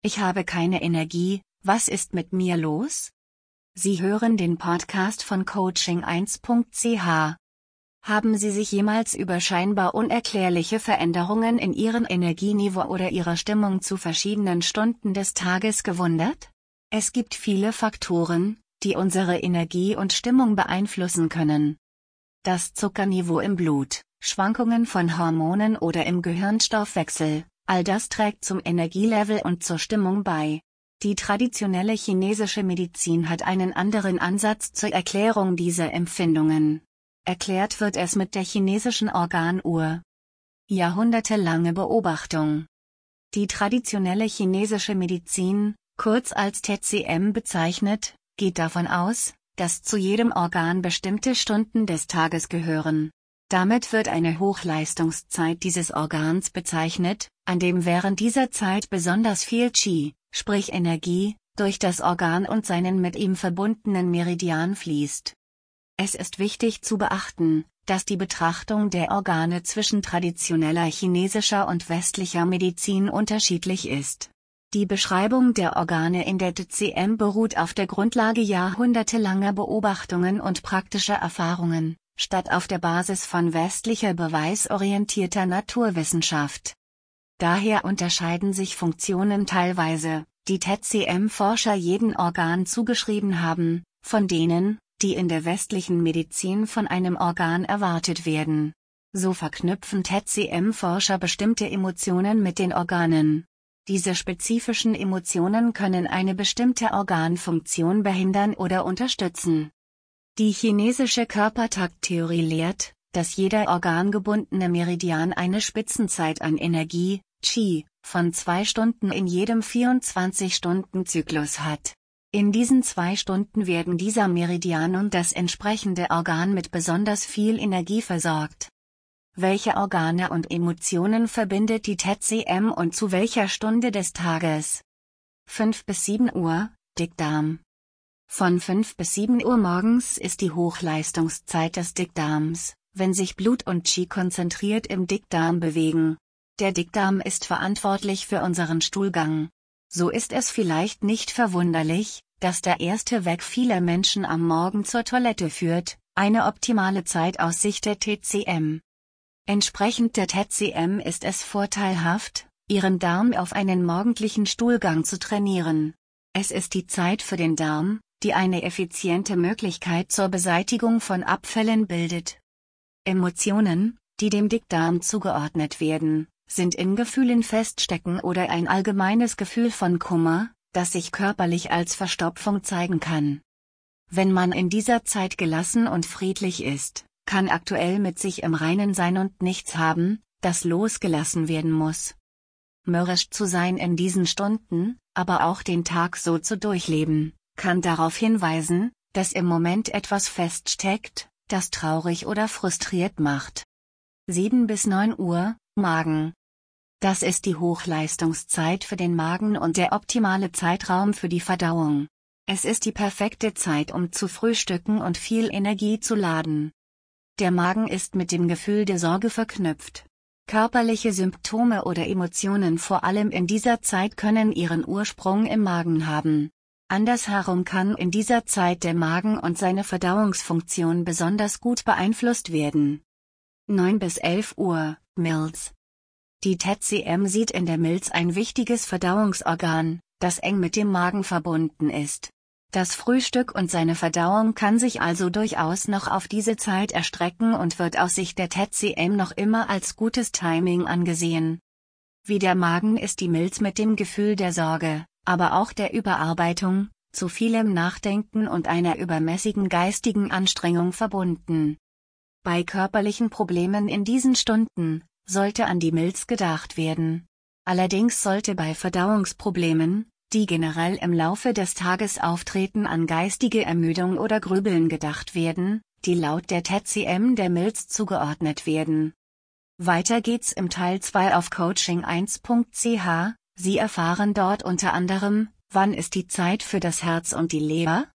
Ich habe keine Energie, was ist mit mir los? Sie hören den Podcast von Coaching1.ch. Haben Sie sich jemals über scheinbar unerklärliche Veränderungen in Ihrem Energieniveau oder Ihrer Stimmung zu verschiedenen Stunden des Tages gewundert? Es gibt viele Faktoren, die unsere Energie und Stimmung beeinflussen können. Das Zuckerniveau im Blut, Schwankungen von Hormonen oder im Gehirnstoffwechsel, all das trägt zum Energielevel und zur Stimmung bei. Die traditionelle chinesische Medizin hat einen anderen Ansatz zur Erklärung dieser Empfindungen. Erklärt wird es mit der chinesischen Organuhr. Jahrhundertelange Beobachtung. Die traditionelle chinesische Medizin, kurz als TCM bezeichnet, geht davon aus, dass zu jedem Organ bestimmte Stunden des Tages gehören. Damit wird eine Hochleistungszeit dieses Organs bezeichnet, an dem während dieser Zeit besonders viel Qi, sprich Energie, durch das Organ und seinen mit ihm verbundenen Meridian fließt. Es ist wichtig zu beachten, dass die Betrachtung der Organe zwischen traditioneller chinesischer und westlicher Medizin unterschiedlich ist. Die Beschreibung der Organe in der DCM beruht auf der Grundlage jahrhundertelanger Beobachtungen und praktischer Erfahrungen, statt auf der Basis von westlicher beweisorientierter Naturwissenschaft. Daher unterscheiden sich Funktionen teilweise, die TCM-Forscher jeden Organ zugeschrieben haben, von denen, die in der westlichen Medizin von einem Organ erwartet werden. So verknüpfen TCM-Forscher bestimmte Emotionen mit den Organen. Diese spezifischen Emotionen können eine bestimmte Organfunktion behindern oder unterstützen. Die chinesische Körpertakttheorie lehrt, dass jeder organgebundene Meridian eine Spitzenzeit an Energie, Qi, von zwei Stunden in jedem 24-Stunden-Zyklus hat. In diesen zwei Stunden werden dieser Meridian und das entsprechende Organ mit besonders viel Energie versorgt. Welche Organe und Emotionen verbindet die TCM und zu welcher Stunde des Tages? 5 bis 7 Uhr, Dickdarm. Von 5 bis 7 Uhr morgens ist die Hochleistungszeit des Dickdarms, wenn sich Blut und Qi konzentriert im Dickdarm bewegen. Der Dickdarm ist verantwortlich für unseren Stuhlgang. So ist es vielleicht nicht verwunderlich, dass der erste Weg vieler Menschen am Morgen zur Toilette führt, eine optimale Zeit aus Sicht der TCM. Entsprechend der TCM ist es vorteilhaft, Ihren Darm auf einen morgendlichen Stuhlgang zu trainieren. Es ist die Zeit für den Darm, die eine effiziente Möglichkeit zur Beseitigung von Abfällen bildet. Emotionen, die dem Dickdarm zugeordnet werden, sind in Gefühlen feststecken oder ein allgemeines Gefühl von Kummer, das sich körperlich als Verstopfung zeigen kann. Wenn man in dieser Zeit gelassen und friedlich ist, kann aktuell mit sich im Reinen sein und nichts haben, das losgelassen werden muss. Mürrisch zu sein in diesen Stunden, aber auch den Tag so zu durchleben, kann darauf hinweisen, dass im Moment etwas feststeckt, das traurig oder frustriert macht. 7 bis 9 Uhr, Magen. Das ist die Hochleistungszeit für den Magen und der optimale Zeitraum für die Verdauung. Es ist die perfekte Zeit, um zu frühstücken und viel Energie zu laden. Der Magen ist mit dem Gefühl der Sorge verknüpft. Körperliche Symptome oder Emotionen vor allem in dieser Zeit können ihren Ursprung im Magen haben. Andersherum kann in dieser Zeit der Magen und seine Verdauungsfunktion besonders gut beeinflusst werden. 9 bis 11 Uhr, Milz. Die TCM sieht in der Milz ein wichtiges Verdauungsorgan, das eng mit dem Magen verbunden ist. Das Frühstück und seine Verdauung kann sich also durchaus noch auf diese Zeit erstrecken und wird aus Sicht der TCM noch immer als gutes Timing angesehen. Wie der Magen ist die Milz mit dem Gefühl der Sorge, aber auch der Überarbeitung, zu vielem Nachdenken und einer übermäßigen geistigen Anstrengung verbunden. Bei körperlichen Problemen in diesen Stunden sollte an die Milz gedacht werden. Allerdings sollte bei Verdauungsproblemen, die generell im Laufe des Tages auftreten an geistige Ermüdung oder Grübeln gedacht werden, die laut der TCM der Milz zugeordnet werden. Weiter geht's im Teil 2 auf coaching1.ch, Sie erfahren dort unter anderem, wann ist die Zeit für das Herz und die Leber?